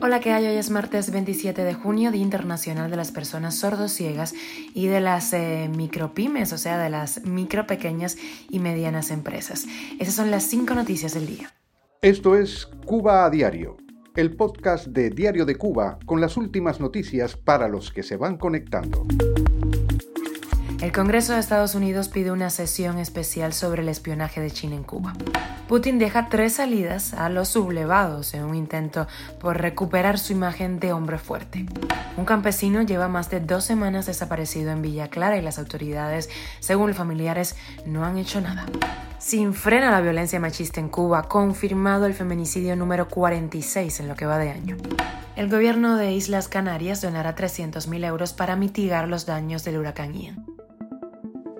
Hola, ¿qué hay? Hoy es martes 27 de junio, Día Internacional de las Personas Sordociegas y de las eh, micropymes, o sea, de las micro, pequeñas y medianas empresas. Esas son las cinco noticias del día. Esto es Cuba a Diario, el podcast de Diario de Cuba con las últimas noticias para los que se van conectando. El Congreso de Estados Unidos pide una sesión especial sobre el espionaje de China en Cuba. Putin deja tres salidas a los sublevados en un intento por recuperar su imagen de hombre fuerte. Un campesino lleva más de dos semanas desaparecido en Villa Clara y las autoridades, según familiares, no han hecho nada. Sin frena la violencia machista en Cuba, confirmado el feminicidio número 46 en lo que va de año. El gobierno de Islas Canarias donará 300.000 euros para mitigar los daños del huracán Ian.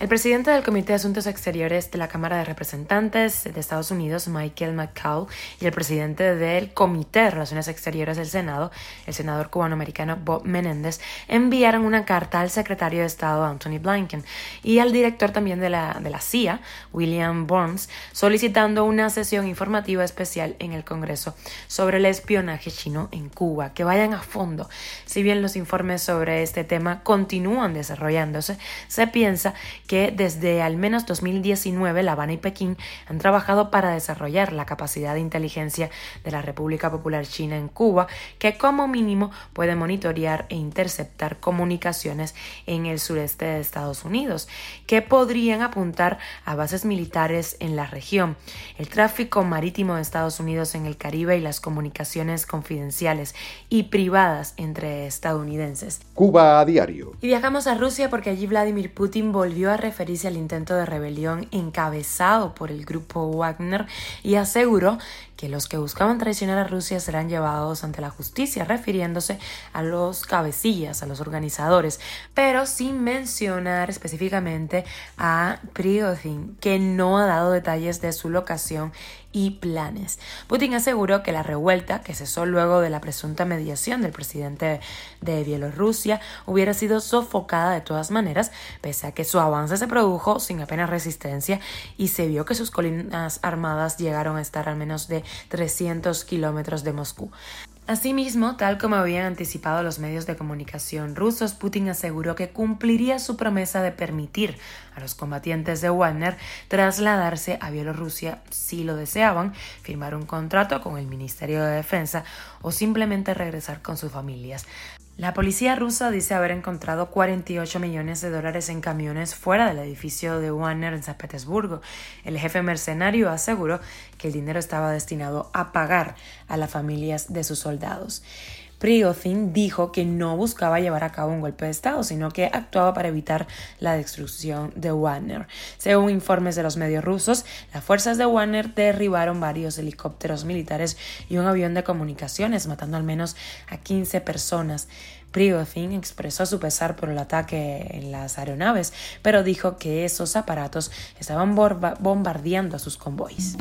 El presidente del Comité de Asuntos Exteriores de la Cámara de Representantes de Estados Unidos, Michael McCall, y el presidente del Comité de Relaciones Exteriores del Senado, el senador cubano-americano Bob Menéndez, enviaron una carta al secretario de Estado, Anthony Blinken, y al director también de la, de la CIA, William Burns, solicitando una sesión informativa especial en el Congreso sobre el espionaje chino en Cuba, que vayan a fondo. Si bien los informes sobre este tema continúan desarrollándose, se piensa que desde al menos 2019 La Habana y Pekín han trabajado para desarrollar la capacidad de inteligencia de la República Popular China en Cuba, que como mínimo puede monitorear e interceptar comunicaciones en el sureste de Estados Unidos, que podrían apuntar a bases militares en la región, el tráfico marítimo de Estados Unidos en el Caribe y las comunicaciones confidenciales y privadas entre estadounidenses. Cuba a diario. Y viajamos a Rusia porque allí Vladimir Putin volvió a referirse al intento de rebelión encabezado por el grupo Wagner y aseguró que los que buscaban traicionar a Rusia serán llevados ante la justicia, refiriéndose a los cabecillas, a los organizadores, pero sin mencionar específicamente a Prigozhin, que no ha dado detalles de su locación y planes. Putin aseguró que la revuelta, que cesó luego de la presunta mediación del presidente de Bielorrusia, hubiera sido sofocada de todas maneras, pese a que su avance se produjo sin apenas resistencia y se vio que sus colinas armadas llegaron a estar al menos de 300 kilómetros de Moscú. Asimismo, tal como habían anticipado los medios de comunicación rusos, Putin aseguró que cumpliría su promesa de permitir a los combatientes de Wagner trasladarse a Bielorrusia si lo deseaban, firmar un contrato con el Ministerio de Defensa o simplemente regresar con sus familias. La policía rusa dice haber encontrado 48 millones de dólares en camiones fuera del edificio de Wagner en San Petersburgo. El jefe mercenario aseguró que el dinero estaba destinado a pagar a las familias de sus soldados. Prigozhin dijo que no buscaba llevar a cabo un golpe de Estado, sino que actuaba para evitar la destrucción de Wagner. Según informes de los medios rusos, las fuerzas de Wagner derribaron varios helicópteros militares y un avión de comunicaciones, matando al menos a 15 personas. Prigozhin expresó su pesar por el ataque en las aeronaves, pero dijo que esos aparatos estaban bombardeando a sus convoys.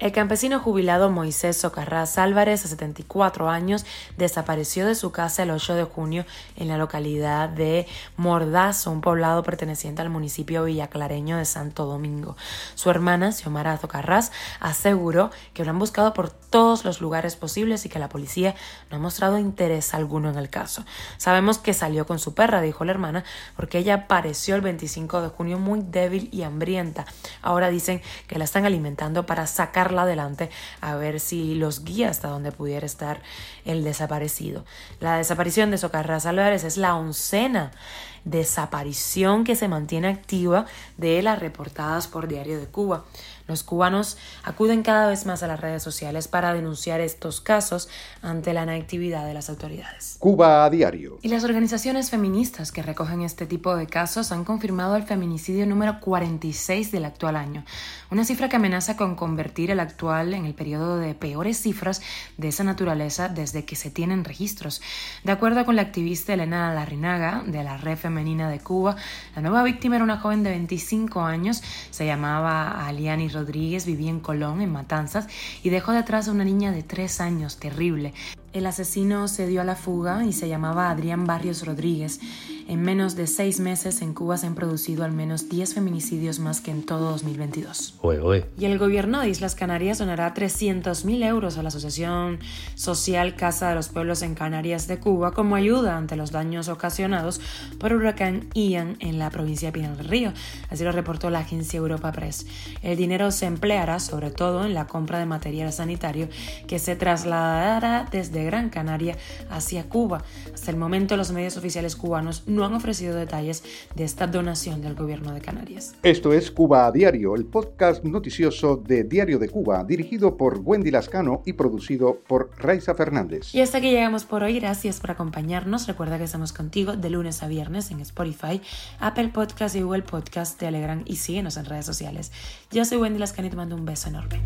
El campesino jubilado Moisés Socarrás Álvarez, de 74 años, desapareció de su casa el 8 de junio en la localidad de Mordazo, un poblado perteneciente al municipio villaclareño de Santo Domingo. Su hermana, Xiomara Socarrás, aseguró que lo han buscado por todos los lugares posibles y que la policía no ha mostrado interés alguno en el caso. Sabemos que salió con su perra, dijo la hermana, porque ella apareció el 25 de junio muy débil y hambrienta. Ahora dicen que la están alimentando para sacar adelante a ver si los guía hasta donde pudiera estar el desaparecido. La desaparición de Socarrás Álvarez es la oncena desaparición que se mantiene activa de las reportadas por Diario de Cuba. Los cubanos acuden cada vez más a las redes sociales para denunciar estos casos ante la inactividad de las autoridades. Cuba a diario. Y las organizaciones feministas que recogen este tipo de casos han confirmado el feminicidio número 46 del actual año, una cifra que amenaza con convertir el actual en el periodo de peores cifras de esa naturaleza desde que se tienen registros. De acuerdo con la activista Elena Larrinaga de la Red Femenina de Cuba, la nueva víctima era una joven de 25 años, se llamaba Aliani Rodríguez, vivía en Colón, en Matanzas, y dejó detrás a una niña de 3 años, terrible. El asesino se dio a la fuga y se llamaba Adrián Barrios Rodríguez. En menos de seis meses en Cuba se han producido al menos 10 feminicidios más que en todo 2022. Y el gobierno de Islas Canarias donará 300.000 euros a la Asociación Social Casa de los Pueblos en Canarias de Cuba como ayuda ante los daños ocasionados por el huracán Ian en la provincia de Pinal del Río. Así lo reportó la agencia Europa Press. El dinero se empleará sobre todo en la compra de material sanitario que se trasladará desde Gran Canaria hacia Cuba. Hasta el momento los medios oficiales cubanos no han ofrecido detalles de esta donación del gobierno de Canarias. Esto es Cuba a Diario, el podcast noticioso de Diario de Cuba, dirigido por Wendy Lascano y producido por Raiza Fernández. Y hasta aquí llegamos por hoy. Gracias por acompañarnos. Recuerda que estamos contigo de lunes a viernes en Spotify, Apple Podcast y Google Podcast, Telegram y síguenos en redes sociales. Yo soy Wendy Lascano y te mando un beso enorme.